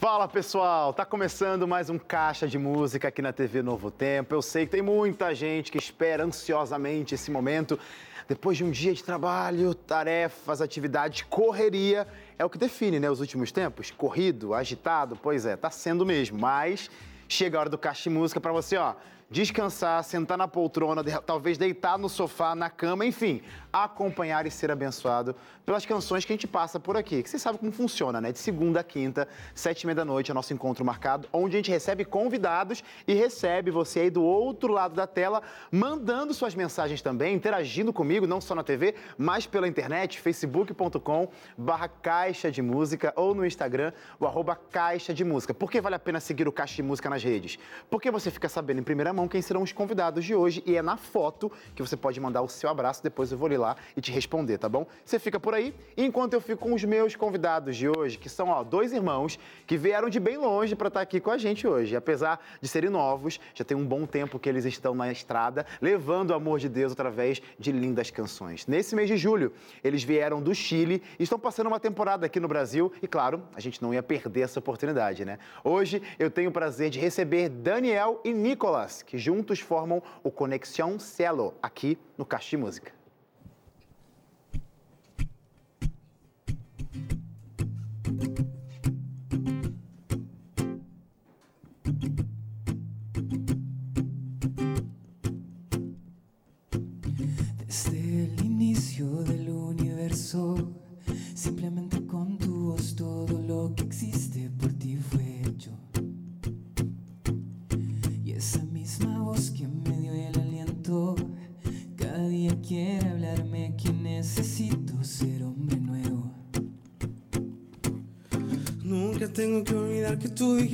Fala pessoal, tá começando mais um Caixa de Música aqui na TV Novo Tempo. Eu sei que tem muita gente que espera ansiosamente esse momento. Depois de um dia de trabalho, tarefas, atividades, correria, é o que define né, os últimos tempos. Corrido, agitado, pois é, tá sendo mesmo. Mas chega a hora do Caixa de Música para você, ó descansar, sentar na poltrona, talvez deitar no sofá, na cama, enfim, acompanhar e ser abençoado pelas canções que a gente passa por aqui. Que você sabe como funciona, né? De segunda a quinta, sete e meia da noite, é nosso encontro marcado, onde a gente recebe convidados e recebe você aí do outro lado da tela, mandando suas mensagens também, interagindo comigo, não só na TV, mas pela internet, facebook.com barra Caixa de Música ou no Instagram, o arroba Caixa de Música. Por que vale a pena seguir o Caixa de Música nas redes? Porque você fica sabendo em primeira mão quem serão os convidados de hoje e é na foto que você pode mandar o seu abraço, depois eu vou ler lá e te responder, tá bom? Você fica por aí, enquanto eu fico com os meus convidados de hoje, que são ó, dois irmãos que vieram de bem longe para estar tá aqui com a gente hoje. Apesar de serem novos, já tem um bom tempo que eles estão na estrada, levando o amor de Deus através de lindas canções. Nesse mês de julho, eles vieram do Chile e estão passando uma temporada aqui no Brasil e, claro, a gente não ia perder essa oportunidade, né? Hoje eu tenho o prazer de receber Daniel e Nicolas, que juntos formam o Conexão Cielo, aqui no Caixa Música.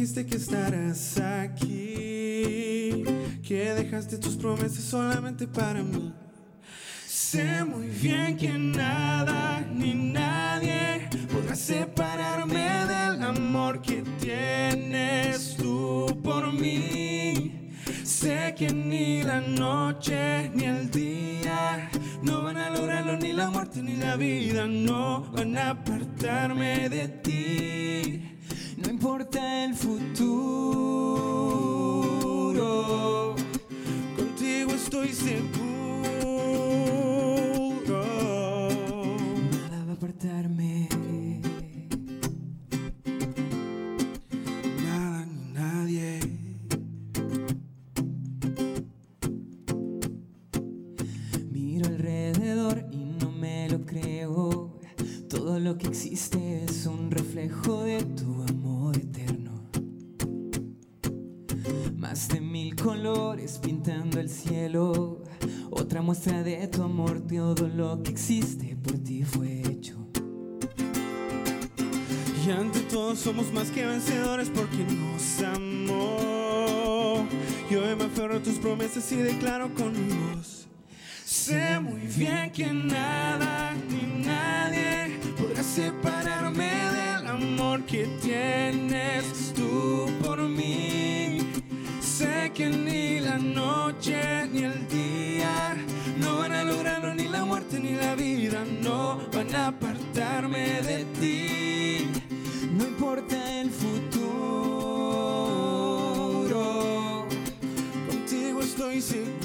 Dijiste que estarás aquí, que dejaste tus promesas solamente para mí. Sé muy bien que nada ni nadie podrá separarme del amor que tienes tú por mí. Sé que ni la noche ni el día no van a lograrlo, ni la muerte ni la vida no van a apartarme de ti. Importa el futuro, contigo estoy seguro. Nada va a apartarme. Nada ni nadie. Miro alrededor y no me lo creo. Todo lo que existe es un reflejo de tu amor colores pintando el cielo. Otra muestra de tu amor, todo lo que existe por ti fue hecho. Y ante todo somos más que vencedores porque nos amó. Y hoy me aferro a tus promesas y declaro con mi voz. Sé muy bien que nada ni nadie podrá separarme del amor que tienes tú por mí. Que ni la noche ni el día no van a lograrlo, ni la muerte ni la vida no van a apartarme de ti. No importa el futuro, Contigo estoy seguro.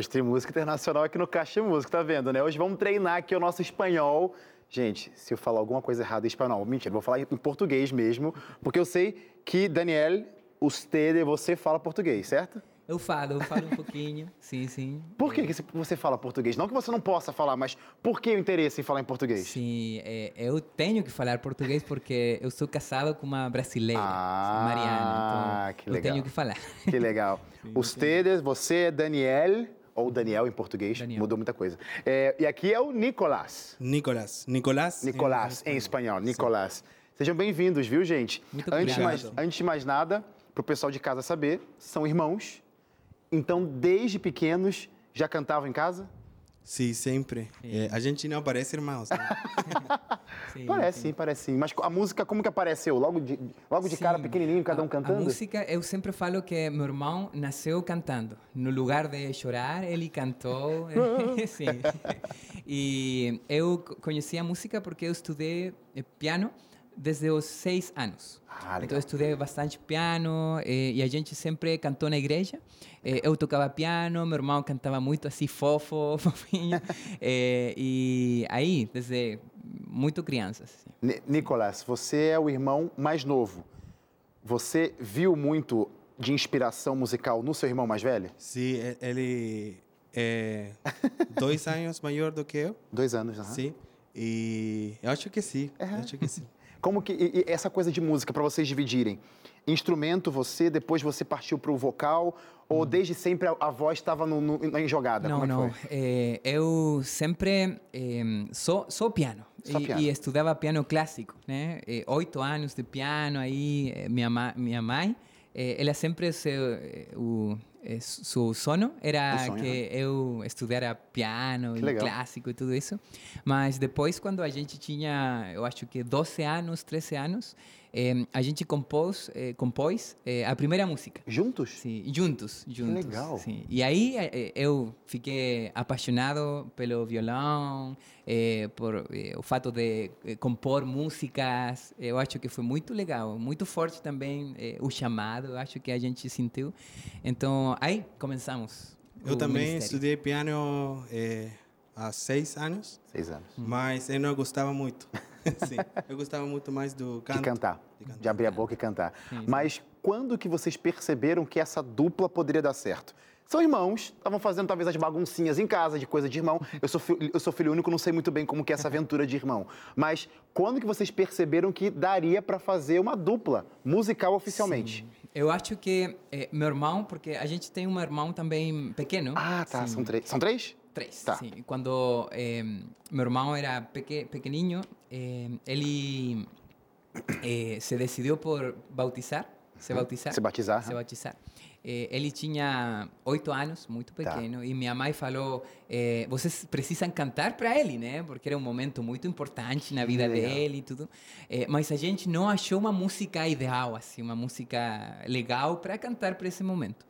Hoje tem música internacional aqui no Caixa Música, tá vendo, né? Hoje vamos treinar aqui o nosso espanhol. Gente, se eu falar alguma coisa errada em espanhol, mentira, eu vou falar em português mesmo, porque eu sei que, Daniel, usted, você fala português, certo? Eu falo, eu falo um pouquinho, sim, sim. Por que, que você fala português? Não que você não possa falar, mas por que o interesse em falar em português? Sim, é, eu tenho que falar português porque eu sou casado com uma brasileira, Ah, Mariana, então que eu legal. tenho que falar. Que legal. Ustedes, você é Daniel, ou Daniel em português, Daniel. mudou muita coisa. É, e aqui é o Nicolás. Nicolás. Nicolás. Nicolás, em espanhol, Nicolás. Sejam bem-vindos, viu, gente? Muito antes, de mais, obrigado. antes de mais nada, para o pessoal de casa saber, são irmãos. Então, desde pequenos, Já cantavam em casa? Sim, sempre. É, a gente não parece irmãos. Né? Sim, Parece sim, parece sim. Mas a música, como que apareceu? Logo de, logo de cara, pequenininho, cada um A- cantando? A música, eu sempre falo que meu irmão nasceu cantando. No lugar de chorar, ele cantou. Sim. E eu co- conheci a música porque eu estudei eh, piano desde os seis anos. Ah, então eu estudei bastante piano eh, e a gente sempre cantou na igreja. Eh, eu tocava piano, meu irmão cantava muito assim fofo, fofinho. Eh, e aí, desde muito criança. assim. Ni- Nicolas, você é o irmão mais novo. Você viu muito de inspiração musical no seu irmão mais velho? Sim, ele é dois anos maior do que eu. Dois anos, aham. Sim. E eu acho que sim. Eu acho que sim. Como que e- e essa coisa de música para vocês dividirem? Instrumento você, depois você partiu para o vocal ou desde sempre a, a voz estava na jogada? Não, Como é não. Eh, eu sempre eh, só, só piano. Só e, piano. e estudava piano clássico, né? Eh, oito anos de piano aí. eh, minha, minha mãe, ela sempre eh, o eh, seu sono era sonho, que eu estudara piano e clássico e tudo isso. Mas depois, quando a gente tinha, eu acho que 12 anos, 13 anos, eh, a gente compôs, eh, compôs eh, a primeira música. Juntos? Sim, juntos, juntos. legal. Sim. E aí eh, eu fiquei apaixonado pelo violão, eh, por eh, o fato de eh, compor músicas. Eu acho que foi muito legal, muito forte também eh, o chamado. Eu acho que a gente sentiu. Então aí começamos. Eu também ministério. estudei piano é, há seis anos, Seis anos. mas eu não gostava muito. Sim, eu gostava muito mais do canto. De cantar. De cantar. De abrir a boca e cantar. Mas quando que vocês perceberam que essa dupla poderia dar certo? São irmãos, estavam fazendo talvez as baguncinhas em casa, de coisa de irmão. Eu sou, fi- eu sou filho único, não sei muito bem como que é essa aventura de irmão. Mas quando que vocês perceberam que daria para fazer uma dupla musical oficialmente? Eu acho que eh, meu irmão, porque a gente tem um irmão também pequeno. Ah, tá. Sim. São três. São três? Três, Tá. sim. Quando eh, meu irmão era peque, pequenininho, eh, ele eh, se decidiu por bautizar, se bautizar. Se batizar, Se batizar. Eh, ele tinha oito anos, muito Tá. pequeno, e minha mãe falou: eh, vocês precisam cantar para ele, né? Porque era um momento muito importante na vida legal. dele e tudo. Eh, mas a gente não achou uma música ideal, assim, uma música legal para cantar para esse momento.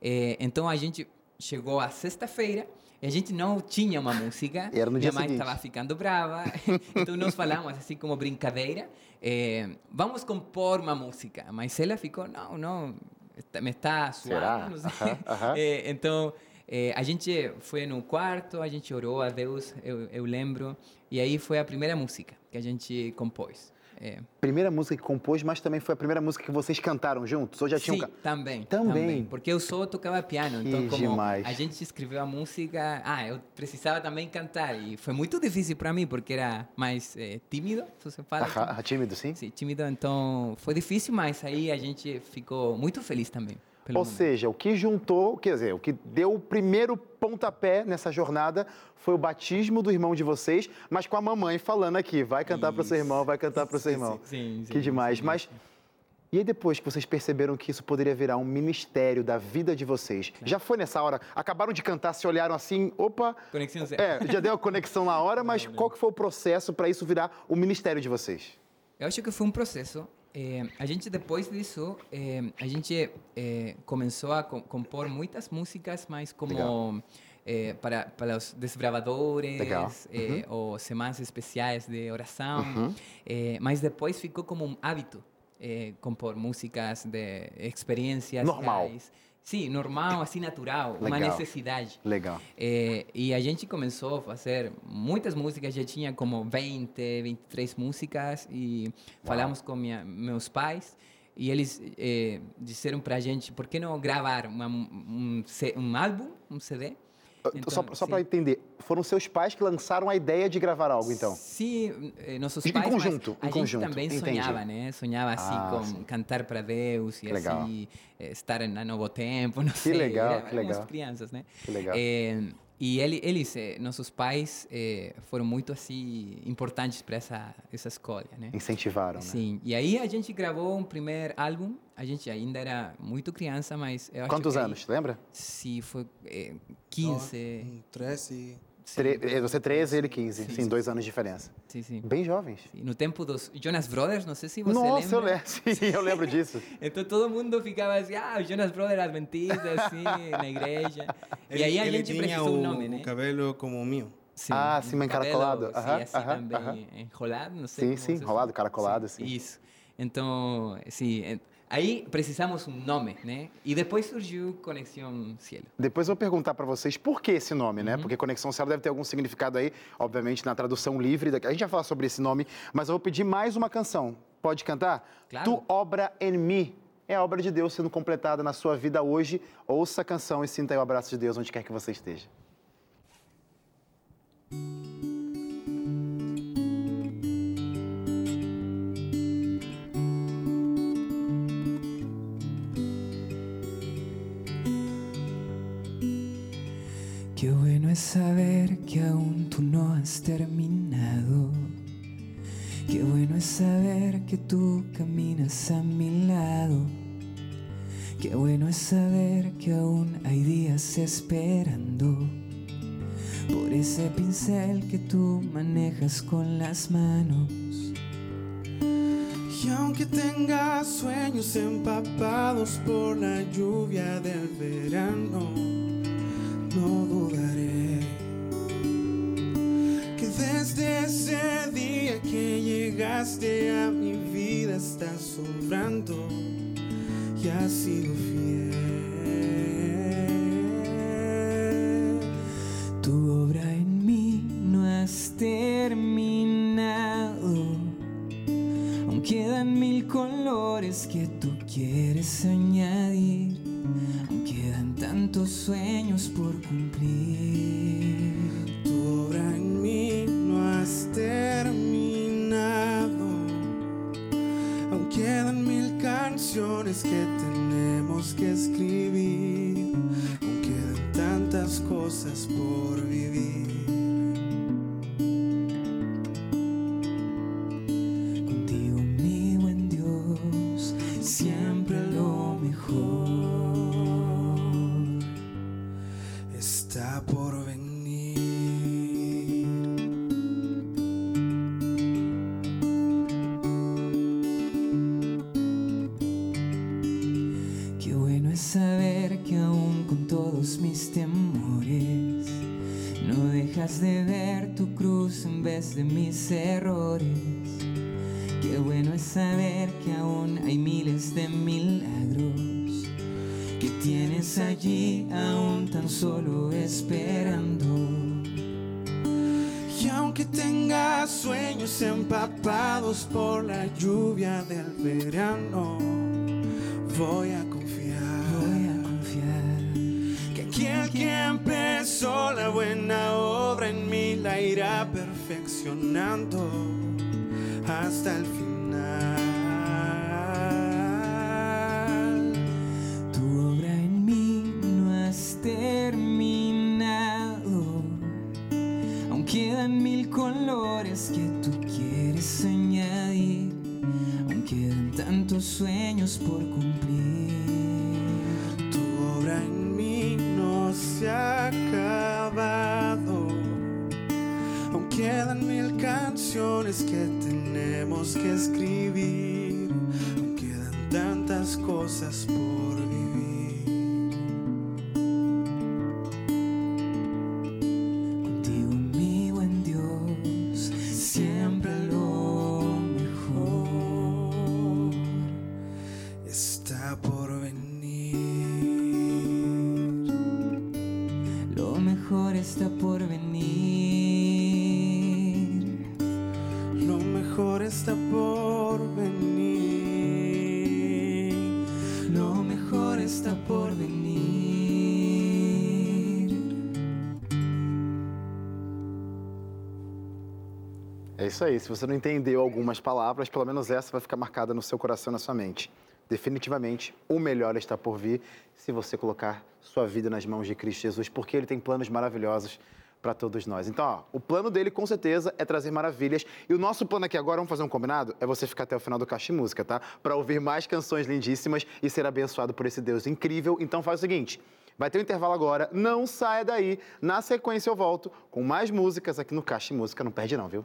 Eh, então a gente chegou à sexta-feira e a gente não tinha uma música. Era no Minha dia mãe estava ficando brava. então nós falamos assim como brincadeira, eh, vamos compor uma música. Mas ela ficou, não, não, me está Será? suando, não sei. Aham, aham. Eh, então eh, a gente foi no quarto, a gente orou a Deus, eu, eu lembro, e aí foi a primeira música que a gente compôs. Eh, Primeira música que compôs, mas também foi a primeira música que vocês cantaram juntos? Ou já tinham... Sim, ca- também, Também? Porque eu só tocava piano, então Que como demais. a gente escreveu a música, ah, eu precisava também cantar e foi muito difícil para mim porque era mais eh, tímido, se você fala. Tímido. tímido, sim? Sim, tímido, então foi difícil, mas aí a gente ficou muito feliz também. Pelo Ou momento. seja, o que juntou, quer dizer, o que deu o primeiro pontapé nessa jornada foi o batismo do irmão de vocês, mas com a mamãe falando aqui, vai cantar para o seu irmão, vai cantar para o seu Sim, irmão. Sim, Que sim, demais. sim, Mas sim. e aí depois que vocês perceberam que isso poderia virar um ministério da vida de vocês? Já foi nessa hora? Acabaram de cantar, se olharam assim, opa, Conexão zero. é, já deu a conexão na hora, mas qual que foi o processo para isso virar o ministério de vocês? Eu acho que foi um processo. Eh, a gente depois disso, eh, a gente eh, começou a co- compor muitas músicas, mais como para para os desbravadores, eh, ou semanas especiais de oração. Uhum. Mas depois ficou como um hábito compor músicas de experiências Normal. reais. Sim, normal, assim natural, uma Legal. necessidade. Legal. Eh, e a gente começou a fazer muitas músicas, já tinha como 20, 23 músicas e falamos com minha, meus pais e eles eh, disseram pra gente, por que não gravar uma, um, C- um álbum, um CD? Só Então, só sim. para entender, foram seus pais que lançaram a ideia de gravar algo, então? Sim, eh, nossos Em pais, conjunto, em conjunto, também entendi. sonhava, né? Sonhava assim Ah, com sim. cantar para Deus e Que legal. assim eh, estar na Novo Tempo, não sei. legal, que éramos legal. crianças, né? Que legal. Eh, E ele, eles, eh, nossos pais, eh, foram muito assim importantes para essa essa escolha, né? Incentivaram, né? Sim. E aí a gente gravou um primeiro álbum. A gente ainda era muito criança, mas eu acho Quantos que aí- anos, lembra? Sim, foi eh, 15. Um 13. Tre- eh, Você 13 ele 15. Sim, dois anos de diferença. Sim, sim. Bem jovens. Sim, No tempo dos Jonas Brothers, não sei se você Nossa, eu lembra. lembro. Sim, eu lembro disso. Então todo mundo ficava assim, ah, os Jonas Brothers Adventistas, assim, na igreja. E aí a ele gente tinha precisou o, um nome, o né? cabelo como o meu. Sim, Ah, um sim, mas encaracolado. cabelo, Aham, sim, assim aham, também, aham. enrolado, não Sim, sei como sim, se enrolado, caracolado, sim. Isso. Então, sim, en- aí precisamos um nome, né? E depois surgiu Conexão Cielo. Depois eu vou perguntar para vocês por que esse nome, Uhum. né? Porque Conexão Cielo deve ter algum significado aí, obviamente, na tradução livre. da- A gente vai falar sobre esse nome, mas eu vou pedir mais uma canção. Pode cantar? Claro. Tu obra em mim. É a obra de Deus sendo completada na sua vida hoje. Ouça a canção e sinta aí o abraço de Deus onde quer que você esteja. Es saber que aún tú no has terminado. Qué bueno es saber que tú caminas a mi lado. Qué bueno es saber que aún hay días esperando por ese pincel que tú manejas con las manos. Y aunque tengas sueños empapados por la lluvia del verano, no dudaré llegaste a mi vida estás sobrando y has sido fiel. Tu obra en mí no has terminado. Aún quedan mil colores que tú quieres añadir. Aún quedan tantos sueños por cumplir. Que tenemos que escribir. Aún quedan tantas cosas por vivir. De ver tu cruz en vez de mis errores. Qué bueno es saber que aún hay miles de milagros que tienes allí aún tan solo esperando. Y aunque tengas sueños empapados por la lluvia del verano, voy a irá perfeccionando hasta el final. Tu obra en mí no has terminado. Aún quedan mil colores que tú quieres añadir. Aún quedan tantos sueños por cumplir. Por venir. Lo mejor está por venir. Lo mejor está por venir. Lo mejor está por venir. É isso aí. Se você não entendeu algumas palavras, pelo menos essa vai ficar marcada no seu coração na sua mente. Definitivamente o melhor está por vir se você colocar sua vida nas mãos de Cristo Jesus, porque Ele tem planos maravilhosos para todos nós. Então, ó, o plano dele com certeza é trazer maravilhas. E o nosso plano aqui agora, vamos fazer um combinado? É você ficar até o final do Caixa de Música, tá? Para ouvir mais canções lindíssimas e ser abençoado por esse Deus incrível. Então faz o seguinte. Vai ter um intervalo agora, não saia daí. Na sequência eu volto com mais músicas aqui no Caixa de Música. Não perde não, viu?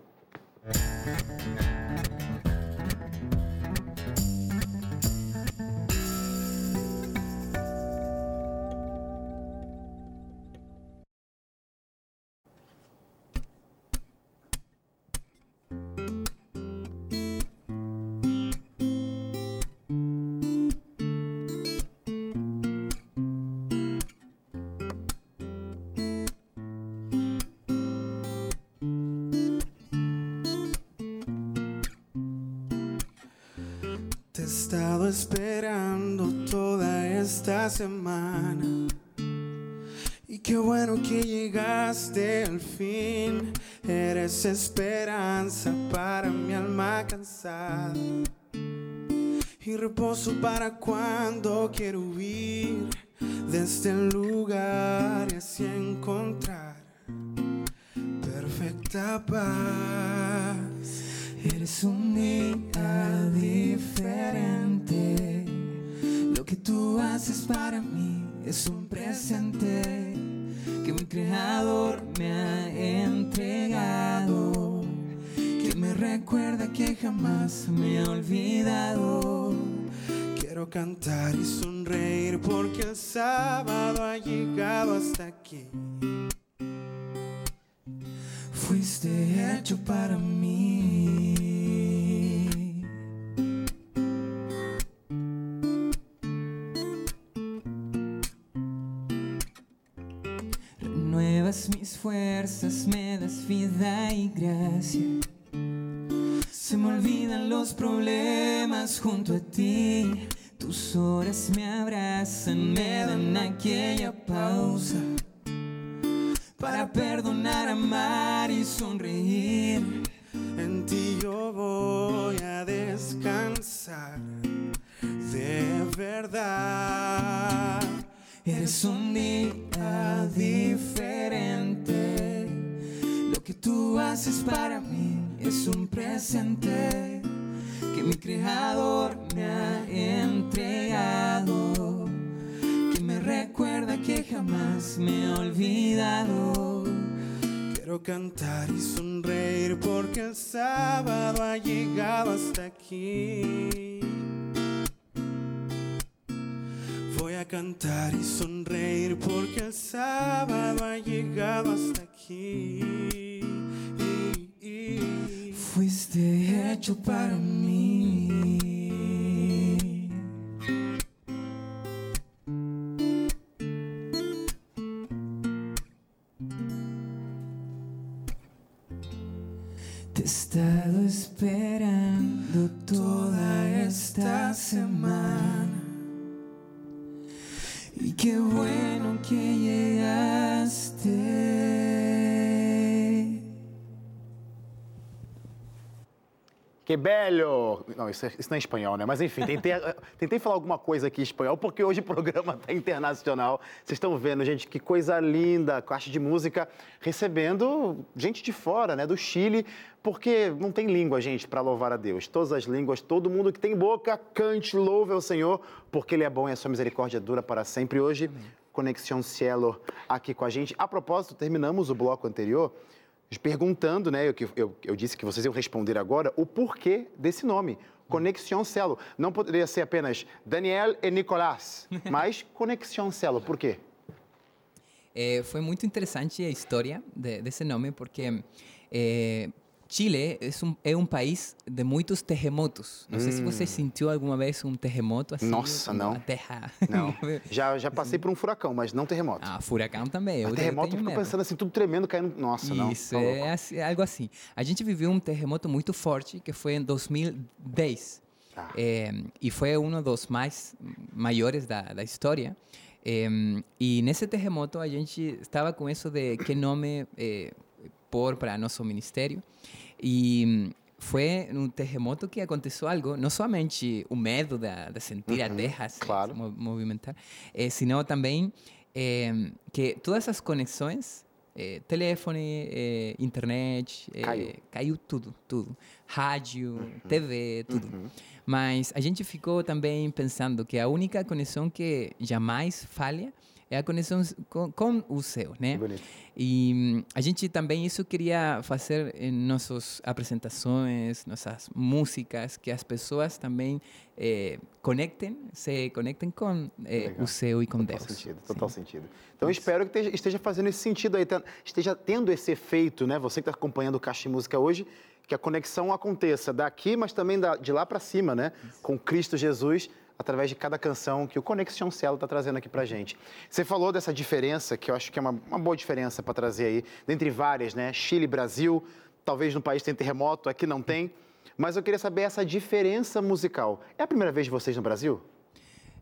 Y qué bueno que llegaste al fin. Eres esperanza para mi alma cansada. Y reposo para cuando quiero huir de este lugar y encontrar perfecta paz. Eres un día diferente. Que tú haces para mí es un presente que mi creador me ha entregado. Que me recuerda que jamás me he olvidado. Quiero cantar y sonreír porque el sábado ha llegado hasta aquí. Fuiste hecho para mí. Mis fuerzas, me das vida y gracia. Se me olvidan los problemas junto a ti. Tus horas me abrazan, me dan aquella pausa para perdonar, amar y sonreír. En ti yo voy a descansar de verdad. Eres un día diferente. Lo que tú haces para mí es un presente que mi creador me ha entregado. Que me recuerda que jamás me he olvidado. Quiero cantar y sonreír porque el sábado ha llegado hasta aquí. Cantar y sonreír porque el sábado ha llegado hasta aquí. Fuiste hecho para mí. Que bello! Não, isso, é- isso não é espanhol, né? Mas enfim, tentei, tentei falar alguma coisa aqui em espanhol, porque hoje o programa está internacional. Vocês estão vendo, gente, que coisa linda, caixa de música, recebendo gente de fora, né? Do Chile, porque não tem língua, gente, para louvar a Deus. Todas as línguas, todo mundo que tem boca, cante, louve ao Senhor, porque Ele é bom e a sua misericórdia dura para sempre. Hoje, Conexão Cielo aqui com a gente. A propósito, terminamos o bloco anterior perguntando, né? Eu, eu, eu disse que vocês iam responder agora o porquê desse nome. Conexão Cielo. Não poderia ser apenas Daniel e Nicolás, mas Conexão Cielo. Por quê? Eh, fue muy interesante la historia de, de ese nombre porque eh, Chile es un, es un país de muchos terremotos. No sé si você sentiu alguma vez um terremoto assim. Nossa, não. A terra. Não. Já, já passei por um furacão, mas não terremoto. ah, furacão também. Eu, terremoto, eu fico pensando assim, tudo tremendo, caindo. Nossa, não. Isso, tá é, assim- é algo assim. A gente viveu um terremoto muito forte que foi em 2010. Ah. Eh, e foi um dos mais maiores da, da história. Eh, e nesse terremoto a gente estava com isso de que nome eh, pôr para nosso ministério. E foi um terremoto que aconteceu algo, não somente o medo de, de sentir a terra se, claro. se mo- movimentar, eh, senão também eh, que todas as conexões, eh, telefone, eh, internet, eh, Caiu. caiu tudo, tudo. Rádio, TV, tudo. Mas a gente ficou também pensando que a única conexão que jamais falha é a conexão com, com o céu, né? Bonito. E hum, a gente também isso queria fazer em nossas apresentações, nossas músicas, que as pessoas também eh, conectem, se conectem com Legal. o céu e com Total Deus. sentido, Sim. total sentido. Então espero que esteja, fazendo esse sentido aí, esteja tendo esse efeito, né? Você que está acompanhando o Caixa de Música hoje, que a conexão aconteça daqui, mas também da- de lá para cima, né? Com Cristo Jesus, através de cada canção que o Conexão Cielo está trazendo aqui para gente. Você falou dessa diferença, que eu acho que é uma, uma boa diferença para trazer aí, dentre várias, né? Chile, Brasil, talvez no país tem terremoto, aqui não tem. Mas eu queria saber essa diferença musical. É a primeira vez de vocês no Brasil?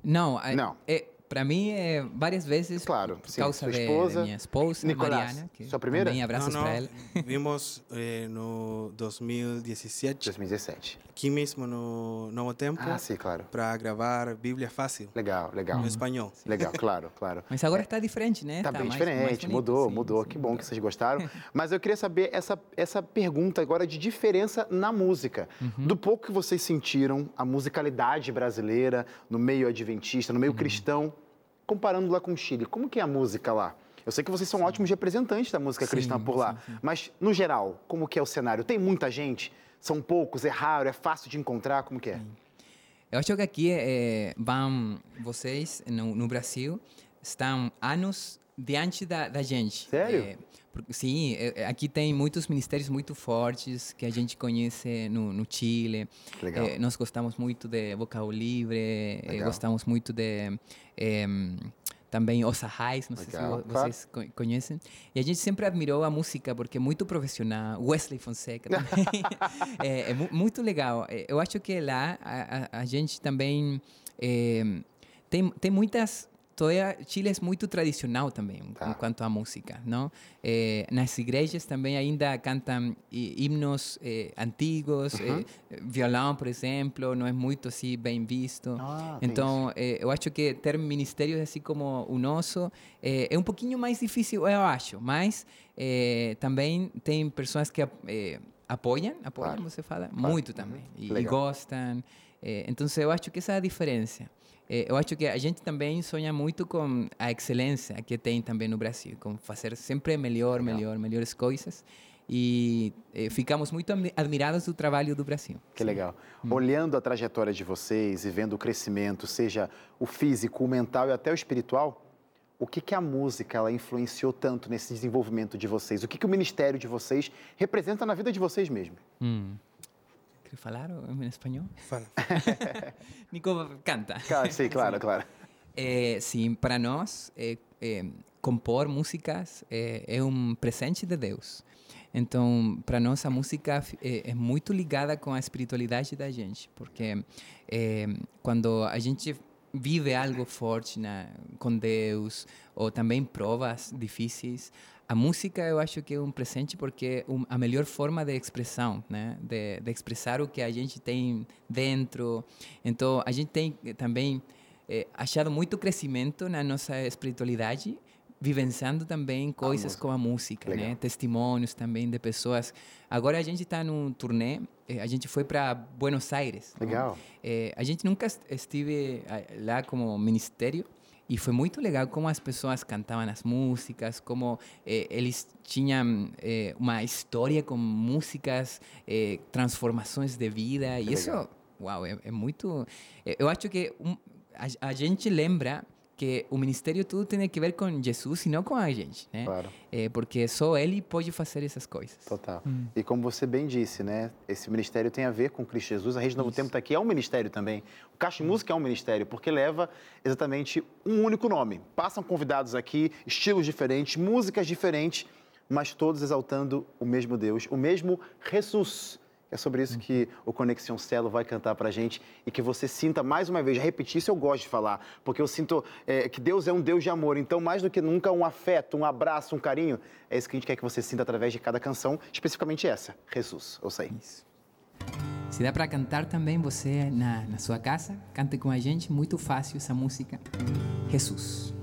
Não, Não. é, para mim é várias vezes Claro, por sim. causa Sua de- esposa, de minha esposa, Nicolás, Mariana, que sua primeira? também abraços para ela. Vimos eh, no 2017, 2017. aqui mesmo no Novo Tempo, Ah, sim, claro. para gravar Bíblia Fácil, Legal, legal. no espanhol. Legal, claro, claro. Mas agora está diferente, né? Tá bem mais- diferente, mais bonito, mudou, sim, mudou. sim, que bom mudou. que vocês gostaram. Mas eu queria saber essa, essa pergunta agora de diferença na música. Uhum. Do pouco que vocês sentiram a musicalidade brasileira no meio adventista, no meio Uhum. cristão, comparando lá com o Chile. Como que é a música lá? Eu sei que vocês são ótimos representantes da música Sim, cristã por lá, sim, sim. mas no geral, como que é o cenário? Tem muita gente? São poucos? É raro? É fácil de encontrar? Como que é? Eu acho que aqui eh, vão vocês no, no Brasil estão anos diante da, da gente. Sério? Eh, porque, sim, eh, aqui tem muitos ministérios muito fortes que a gente conhece no, no Chile. Legal. Eh, nós gostamos muito de Vocal Livre, Legal. gostamos muito de em, também Osa Reis, não sei se Legal, vo- claro. vocês co- conhecem. E a gente sempre admirou a música porque é muito profissional. Wesley Fonseca também. é, é mu- muito legal. Eu acho que lá a, a- a gente também eh, tem, tem muitas. Toda Chile é muito tradicional também Tá. quanto à música, não? Eh, nas igrejas também ainda cantam hi- himnos eh, antigos, Uhum. eh, violão, por exemplo, não é muito assim bem visto. Ah, então, eh, eu acho que ter ministérios assim como o nosso eh, é um pouquinho mais difícil, eu acho, mas eh, também tem pessoas que eh, apoiam, apoiam, Claro. você fala, Claro. muito também, e, e gostam. Eh, então, eu acho que essa é a diferença. Eh, eu acho que a gente também sonha muito com a excelência que tem também no Brasil, com fazer sempre melhor, melhor, melhores coisas. E eh, ficamos muito admi- admirados do trabalho do Brasil. Que legal. Hum. Olhando a trajetória de vocês e vendo o crescimento, seja o físico, o mental e até o espiritual, o que, que a música ela influenciou tanto nesse desenvolvimento de vocês? O que, que o ministério de vocês representa na vida de vocês mesmo? Hum. Quer falar em espanhol? Fala. Nico canta. Sim, claro, claro. Eh, sim, para nós, eh, eh, compor músicas eh, é um presente de Deus. Então, para nós, a música é, muito ligada com a espiritualidade da gente, porque eh, quando a gente vive algo forte na, com Deus, ou também provas difíceis, a música eu acho que é um presente porque é um, a melhor forma de expressão, né? De, de expressar o que a gente tem dentro. Então, a gente tem também eh, achado muito crescimento na nossa espiritualidade, vivenciando também coisas música. como a música, Legal. né? Testemunhos também de pessoas. Agora a gente está num turnê, eh, a gente foi para Buenos Aires. não? Legal. Eh, a gente nunca est- estive lá como ministério e foi muito legal como as pessoas cantavam as músicas, como eh, eles tinham eh, uma história com músicas, eh, transformações de vida e Que isso, legal. uau, é, é muito. eh, eu acho que um, a, a gente lembra que o ministério tudo tem que ver com Jesus e não com a gente, né? Claro. Eh, porque só ele pode fazer essas coisas. Total. Hum. E como você bem disse, né? Esse ministério tem a ver com Cristo Jesus. A Rede Novo Isso. Tempo está aqui, é um ministério também. O Caixa de Música é um ministério, porque leva exatamente um único nome. Passam convidados aqui, estilos diferentes, músicas diferentes, mas todos exaltando o mesmo Deus, o mesmo Jesus. É sobre isso que o Conexão Celo vai cantar pra gente e que você sinta mais uma vez, repetir isso eu gosto de falar, porque eu sinto é, que Deus é um Deus de amor, então mais do que nunca um afeto, um abraço, um carinho, é isso que a gente quer que você sinta através de cada canção, especificamente essa, Jesus, eu sei. Isso. Se dá para cantar também você na, na sua casa, cante com a gente, muito fácil essa música. Jesus.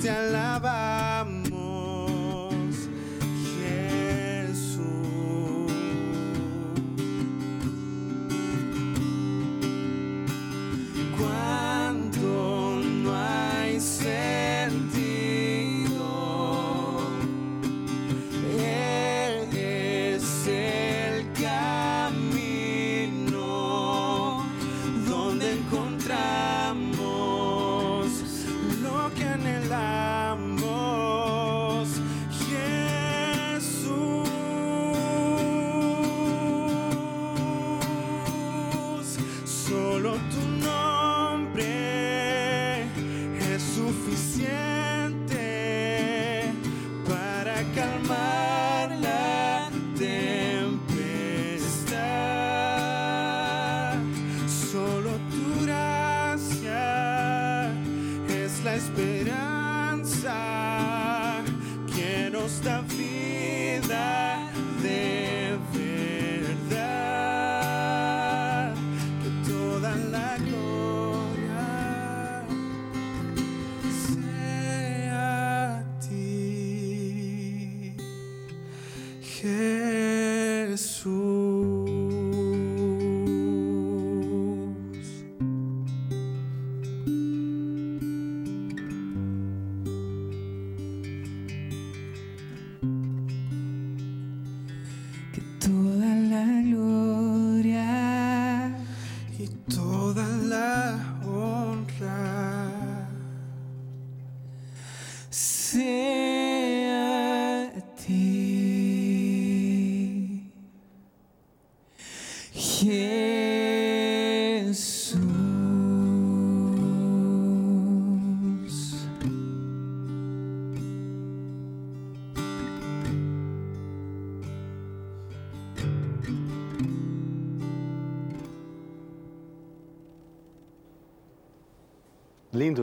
Te alabamos,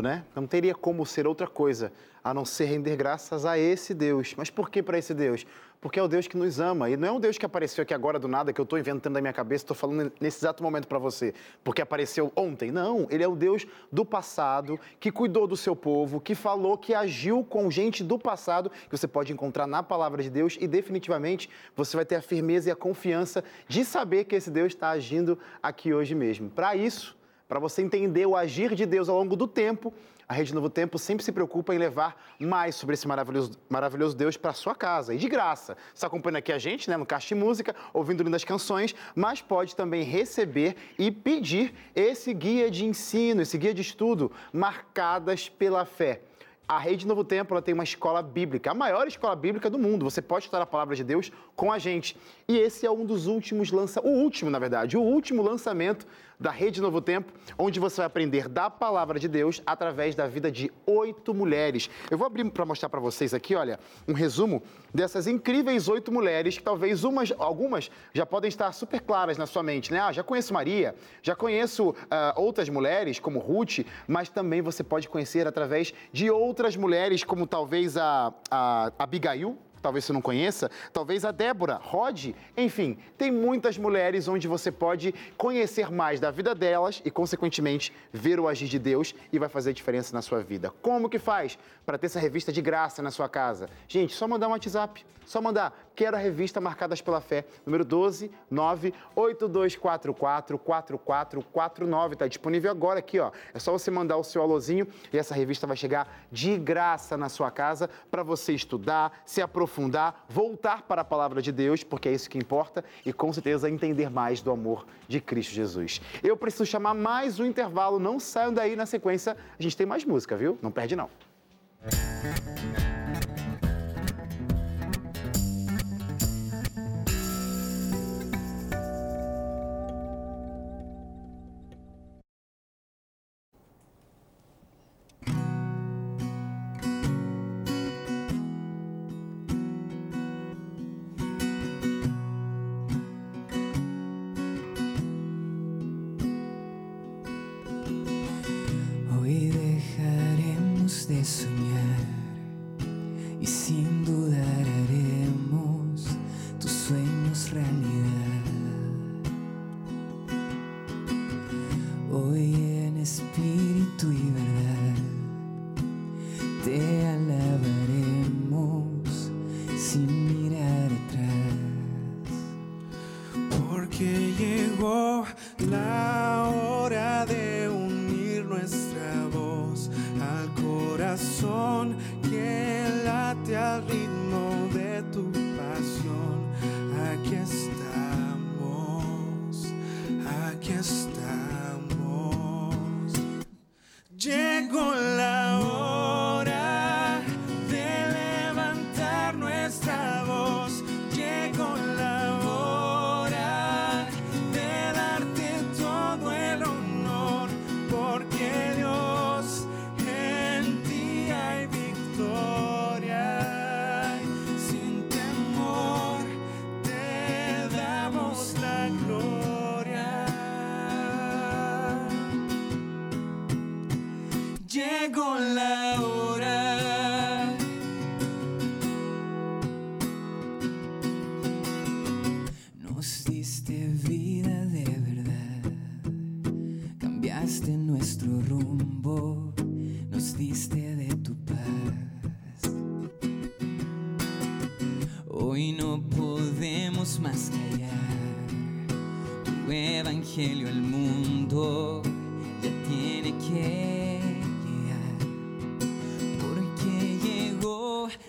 Né? Não teria como ser outra coisa a não ser render graças a esse Deus. Mas por que para esse Deus? Porque é o Deus que nos ama. E não é um Deus que apareceu aqui agora do nada, que eu estou inventando na minha cabeça, estou falando nesse exato momento para você, porque apareceu ontem. Não, ele é o Deus do passado, que cuidou do seu povo, que falou, que agiu com gente do passado, que você pode encontrar na palavra de Deus e definitivamente você vai ter a firmeza e a confiança de saber que esse Deus está agindo aqui hoje mesmo. Para isso, para você entender o agir de Deus ao longo do tempo, a Rede Novo Tempo sempre se preocupa em levar mais sobre esse maravilhoso, maravilhoso Deus para sua casa. E de graça. Você está acompanhando aqui a gente, né, no Caixa de Música, ouvindo lindas canções, mas pode também receber e pedir esse guia de ensino, esse guia de estudo, marcadas pela fé. A Rede Novo Tempo ela tem uma escola bíblica, a maior escola bíblica do mundo. Você pode estudar a palavra de Deus com a gente. E esse é um dos últimos lançamentos, o último, na verdade, o último lançamento da Rede Novo Tempo, onde você vai aprender da palavra de Deus através da vida de oito mulheres. Eu vou abrir para mostrar para vocês aqui, olha, um resumo dessas incríveis oito mulheres, que talvez umas, algumas já podem estar super claras na sua mente, né? Ah, já conheço Maria, já conheço uh, outras mulheres, como Ruth, mas também você pode conhecer através de outras mulheres, como talvez a, a Abigail, talvez você não conheça, talvez a Débora, Rod, enfim, tem muitas mulheres onde você pode conhecer mais da vida delas e, consequentemente, ver o agir de Deus e vai fazer diferença na sua vida. Como que faz para ter essa revista de graça na sua casa? Gente, só mandar um WhatsApp, só mandar quero a revista Marcadas pela Fé, número 12 98244 4449, está disponível agora aqui, ó. É só você mandar o seu alôzinho e essa revista vai chegar de graça na sua casa para você estudar, se aprofundar voltar para a palavra de Deus, porque é isso que importa, e com certeza entender mais do amor de Cristo Jesus. Eu preciso chamar mais um intervalo, não saiam daí na sequência, a gente tem mais música, viu? Não perde não.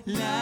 La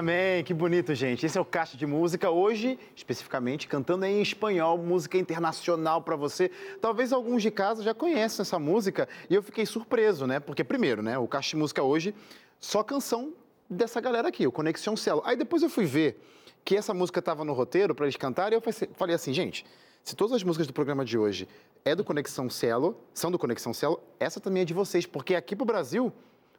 Amém, que bonito, gente. Esse é o Caixa de Música. Hoje, especificamente, cantando em espanhol, música internacional para você. Talvez alguns de casa já conheçam essa música e eu fiquei surpreso, né? Porque, primeiro, né, o Caixa de Música hoje, só canção dessa galera aqui, o Conexão Cielo. Aí depois eu fui ver que essa música estava no roteiro para eles cantarem e eu falei assim, gente, se todas as músicas do programa de hoje é do Conexão Cielo, são do Conexão Cielo, essa também é de vocês, porque aqui pro Brasil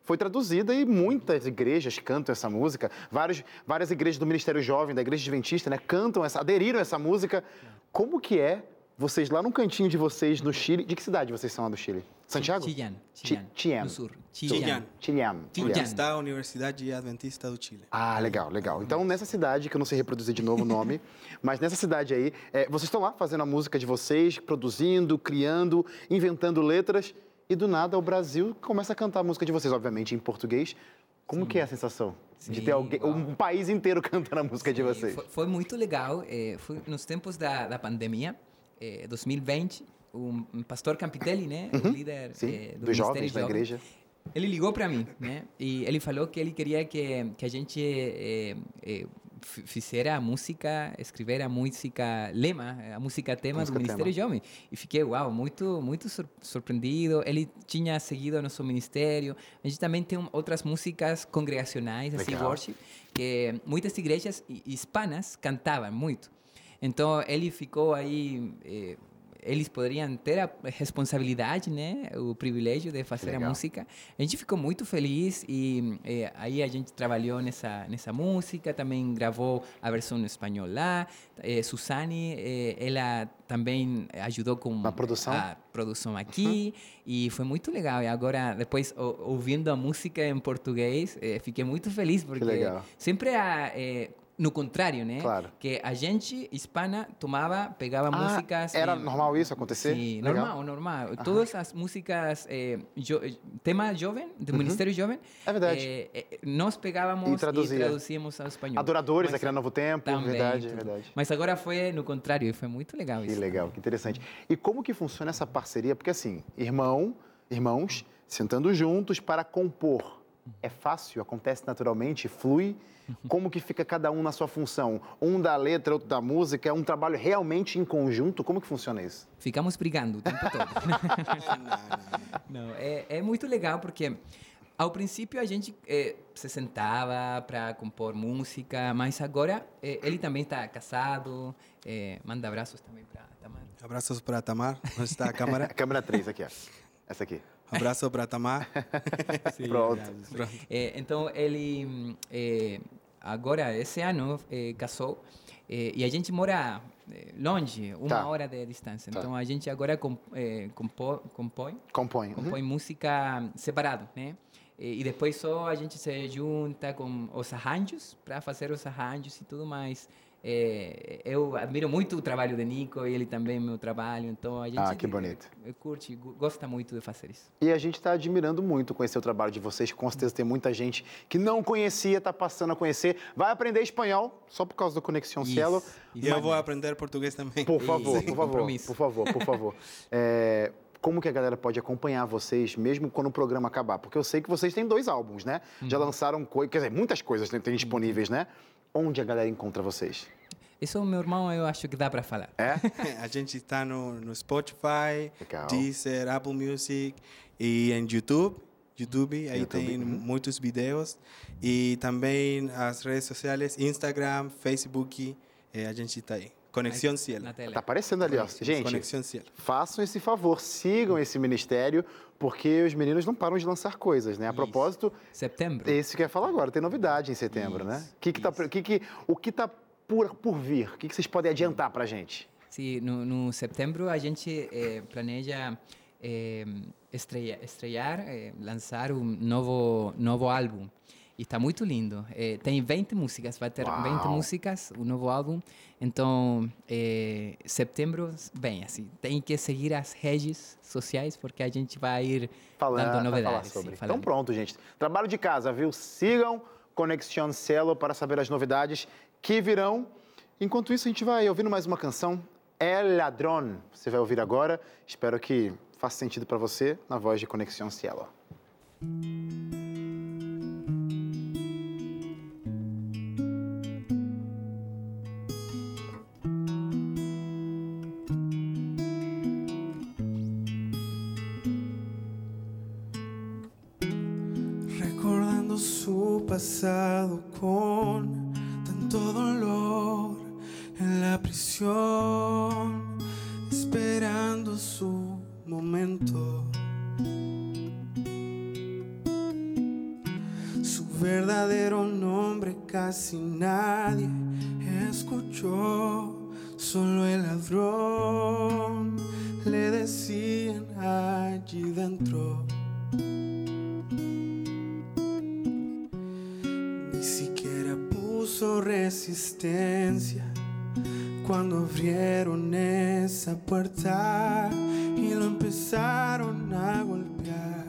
foi traduzida e muitas igrejas cantam essa música. Vários, várias igrejas do Ministério Jovem, da Igreja Adventista, né, cantam essa, aderiram a essa música. Como que é vocês lá no cantinho de vocês no Chile? De que cidade vocês são lá do Chile? Santiago? Chillán. Chi- Chillán. No sur. Chillán. Chillán. Onde Chillán. está a Universidade Adventista do Chile. Ah, legal, legal. Então, nessa cidade, que eu não sei reproduzir de novo o nome, mas nessa cidade aí, é, vocês estão lá fazendo a música de vocês, produzindo, criando, inventando letras, e do nada o Brasil começa a cantar a música de vocês, obviamente em português. Como que é a sensação de Sim, ter alguém, um país inteiro cantando a música de Eh, vocês? Foi, foi muito legal. eh, foi nos tempos da, da pandemia, eh, 2020, um, um pastor Campitelli, né, o líder Uhum. Sim, eh, do dos jovens da igreja. Ele ligou para mim, né? E ele falou que ele queria que, que a gente eh, eh, fi- fizesse a música, escrever a música lema, a música tema Música do Ministério tema. Jovem. E fiquei, uau, muito, muito sur- surpreendido. Ele tinha seguido nosso ministério. A gente também tem outras músicas congregacionais, assim, Legal. worship, que muitas igrejas hi- hispanas cantavam muito. Então ele ficou aí. eh, eles poderiam ter a responsabilidade, né, o privilégio de fazer a música. A gente ficou muito feliz e eh, aí a gente trabalhou nessa nessa música, também gravou a versão em espanhol lá. Eh, Susane, eh, ela também ajudou com Na produção? a produção aqui e foi muito legal. E agora, depois, o- ouvindo a música em português, fiquei muito feliz porque sempre eh, no contrário, né? Claro. Que a gente hispana tomava, pegava Ah, músicas. era normal isso acontecer? Sim, Legal. normal, normal. Todas as músicas, eh, jo- eh, tema jovem, do Ministério Jovem, É verdade. eh, eh, nós pegávamos E e, traduzíamos ao espanhol. Adoradores Mas aqui na Novo Tempo, também, verdade, tudo. verdade. Mas agora foi no contrário e foi muito legal Que isso. legal, que interessante. E como que funciona essa parceria? Porque assim, irmão, irmãos sentando juntos para compor. É fácil, acontece naturalmente, flui. Como que fica cada um na sua função? Um da letra, outro da música, é um trabalho realmente em conjunto? Como que funciona isso? Ficamos brigando o tempo todo. Não, é, é muito legal porque ao princípio a gente eh, se sentava para compor música, mas agora eh, ele também está casado. eh, manda abraços também para Tamar. Abraços para Tamar. Onde está a câmera? A câmera 3 aqui, ó. Essa aqui. Abraço para Tamar. Pronto. Pronto. Eh, então ele eh, agora esse ano eh, casou eh, e a gente mora eh, longe, uma Tá. hora de distância. Tá. Então a gente agora com, eh, compô, compõe Compõe. Uhum. compõe música separado, né? E, e depois só a gente se junta com os arranjos para fazer os arranjos e tudo mais. É, eu admiro muito o trabalho de Nico e ele também meu trabalho, então a gente Ah, que bonito. curte, go- gosta muito de fazer isso. E a gente está admirando muito conhecer o trabalho de vocês. Com certeza tem muita gente que não conhecia, está passando a conhecer. Vai aprender espanhol só por causa do Conexão Cielo. Isso, E eu vou aprender português também. Por favor, Isso, por favor, por favor, por favor. É, como que a galera pode acompanhar vocês, mesmo quando o programa acabar? Porque eu sei que vocês têm dois álbuns, né? Já Uhum. lançaram coisas, quer dizer, muitas coisas tem tem disponíveis, né? Onde a galera encontra vocês? Isso, meu irmão, eu acho que dá para falar. É? A gente está no, no Spotify, Legal. Deezer, Apple Music e em YouTube. YouTube, aí YouTube, tem uhum. muitos vídeos. E também as redes sociais, Instagram, Facebook, eh, a gente está aí. Conexão Cielo. Na tela. Tá aparecendo ali, ó. Gente, Conexão Cielo. façam esse favor, sigam esse ministério, porque os meninos não param de lançar coisas, né? A propósito, Setembro. esse que eu ia falar agora, tem novidade em setembro, né? Isso, Que que tá, isso. que que, o que tá por, por vir? O que, que vocês podem adiantar pra gente? Sim, no, no setembro a gente eh, planeja eh, estrear, eh, lançar um novo novo álbum. E está muito lindo. Eh, tem 20 músicas, vai ter 20 Uau. músicas, o novo álbum. Então, eh, setembro, bem, assim, tem que seguir as redes sociais porque a gente vai ir Falando, dando vai falar novidades. sim. Então pronto, gente. Trabalho de casa, viu? Sigam Conexão Cielo para saber as novidades que virão. Enquanto isso, a gente vai ouvindo mais uma canção, El Ladrón. Você vai ouvir agora. Espero que faça sentido para você na voz de Conexão Cielo. Con tanto dolor en la prisión, esperando su momento. Su verdadero nombre casi nadie escuchó, solo el ladrón le decían allí dentro. Resistencia cuando abrieron esa puerta y lo empezaron a golpear.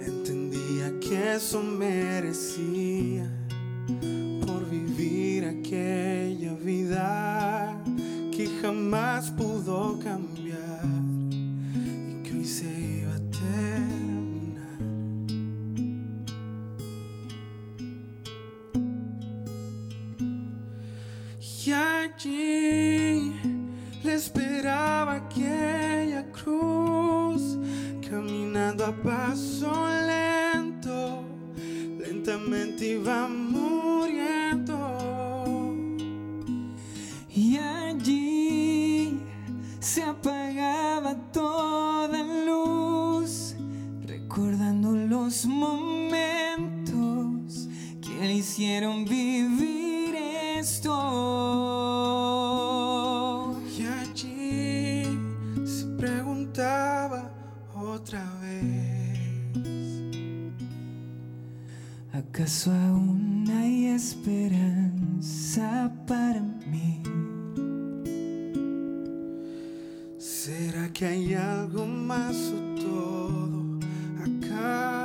Entendía que eso merecía por vivir aquella vida que jamás pudo cambiar allí le esperaba aquella cruz, caminando a paso lento, lentamente iba muriendo. Y allí se apagaba toda luz, recordando los momentos que le hicieron vivir ¿Acaso aún hay esperanza para mí? ¿Será que hay algo más o todo acaba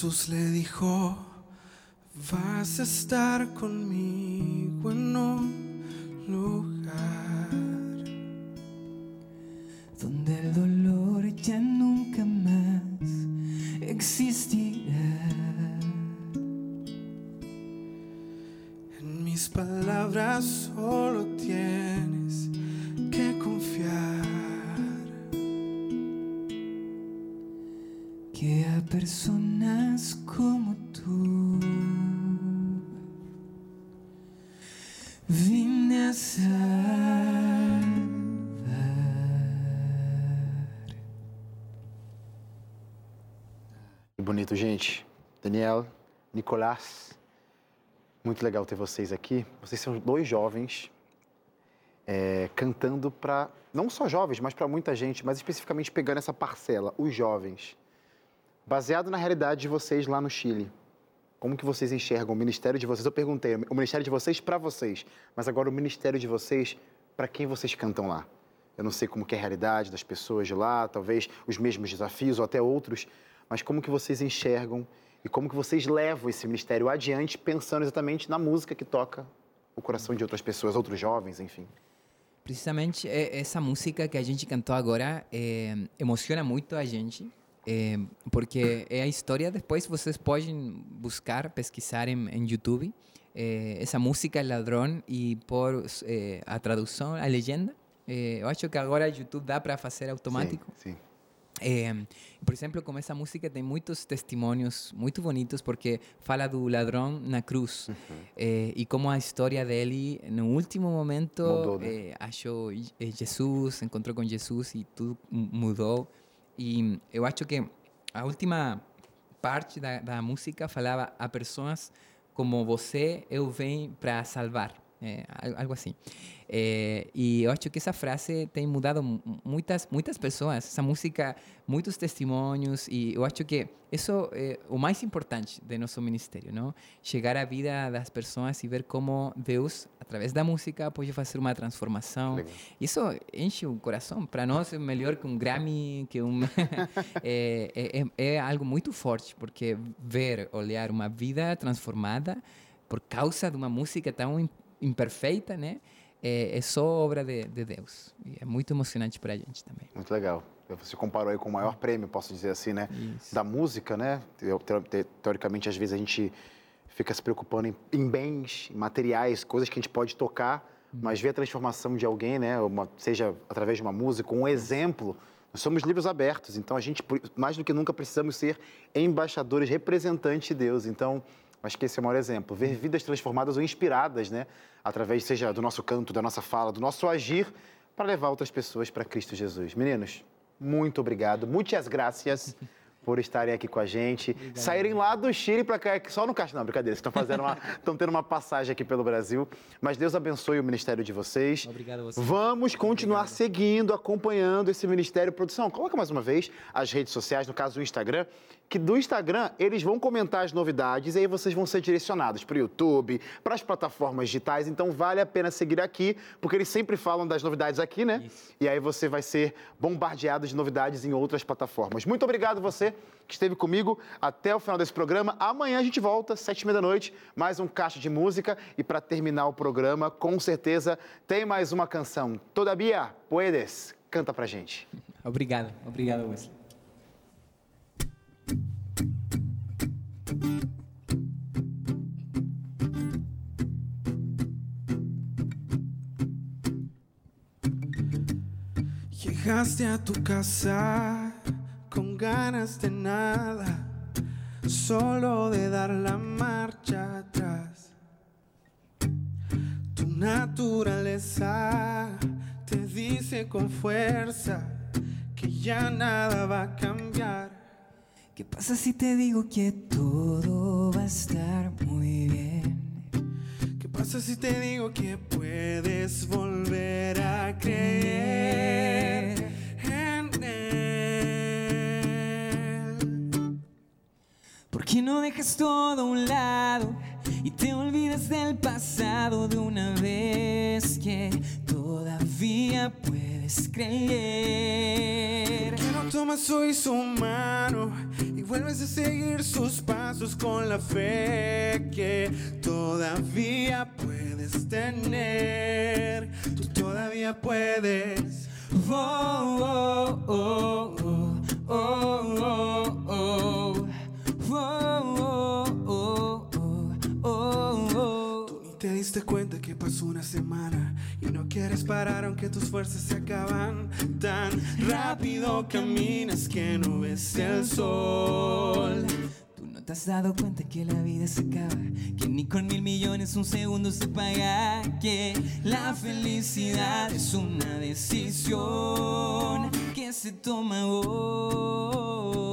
Jesús le dijo, vas a estar conmigo en Nicolás, muito legal ter vocês aqui. Vocês são dois jovens é, cantando para não só jovens, mas para muita gente, mas especificamente pegando essa parcela, os jovens. Baseado na realidade de vocês lá no Chile, como que vocês enxergam o ministério de vocês? Eu perguntei, o ministério de vocês para vocês, mas agora o ministério de vocês para quem vocês cantam lá? Eu não sei como é a realidade das pessoas de lá, talvez os mesmos desafios ou até outros, mas como que vocês enxergam e como que vocês levam esse ministério adiante pensando exatamente na música que toca o coração de outras pessoas, outros jovens, enfim. Precisamente é, essa música que a gente cantou agora é, emociona muito a gente, é, porque é a história. Depois vocês podem buscar, pesquisar em, em YouTube é, essa música Ladrão e por é, a tradução, a legenda. É, eu acho que agora o YouTube dá para fazer automático. Sim, sim. É, por exemplo, com essa música tem muitos testemunhos muito bonitos porque fala do ladrão na cruz uhum. é, e como a história dele no último momento mudou, né? é, achou Jesus, encontrou com Jesus e tudo mudou. E eu acho que a última parte da, da música falava a pessoas como você eu venho para salvar, é, algo assim. É, e eu acho que essa frase tem mudado muitas muitas pessoas. Essa música, muitos testemunhos e eu acho que isso é o mais importante de nosso ministério, não? Chegar à vida das pessoas e ver como Deus, através da música, pode fazer uma transformação. Legal. Isso enche o coração. Para nós é melhor que um Grammy, que um é, é, é, é algo muito forte porque ver, olhar uma vida transformada por causa de uma música tão imperfeita, né? é, é só obra de, de, Deus. E é muito emocionante para a gente também. Muito legal. Você comparou aí com o maior prêmio, posso dizer assim, né? Isso. Da música, né? Teoricamente, às vezes a gente fica se preocupando em, em bens, em materiais, coisas que a gente pode tocar, hum. mas ver a transformação de alguém, né? Uma, seja através de uma música, um exemplo. Nós somos livros abertos, então a gente, mais do que nunca, precisamos ser embaixadores, representantes de Deus. Então, acho que esse é o maior exemplo. Ver vidas transformadas ou inspiradas, né? através, seja do nosso canto, da nossa fala, do nosso agir, para levar outras pessoas para Cristo Jesus. Meninos, muito obrigado, muitas graças por estarem aqui com a gente. Obrigado. Saírem lá do Chile para cá, só no caixa. Não, brincadeira, vocês estão fazendo uma. estão tendo uma passagem aqui pelo Brasil. Mas Deus abençoe o ministério de vocês. Obrigado a você. Vamos continuar Obrigado. seguindo, acompanhando esse ministério. Produção, coloca mais uma vez as redes sociais, no caso o Instagram que do Instagram eles vão comentar as novidades e aí vocês vão ser direcionados para o YouTube, para as plataformas digitais. Então vale a pena seguir aqui, porque eles sempre falam das novidades aqui, né? Isso. E aí você vai ser bombardeado de novidades em outras plataformas. Muito obrigado você que esteve comigo até o final desse programa. Amanhã a gente volta, sete e meia da noite, mais um caixa de música. E para terminar o programa, com certeza tem mais uma canção. Todavia, puedes. Canta pra gente. Obrigado, obrigado, Wesley. Llegaste a tu casa con ganas de nada, solo de dar la marcha atrás. Tu naturaleza te dice con fuerza que ya nada va a cambiar. ¿Qué pasa si te digo que todo va a estar muy bien? ¿Qué pasa si te digo que puedes volver a creer en él? ¿Por qué no dejas todo a un lado y te olvidas del pasado de una vez que todavía puedes creer? ¿Por qué no tomas hoy su mano? Vuelves a seguir sus pasos con la fe que todavía puedes tener. Tú todavía puedes. Oh, oh, oh, oh, oh, oh, oh, diste cuenta que pasó una semana y no quieres parar aunque tus fuerzas se acaban. Tan rápido caminas que no ves el sol. Tú no te has dado cuenta que la vida se acaba, que ni con mil millones un segundo se paga, que la felicidad es una decisión que se toma hoy.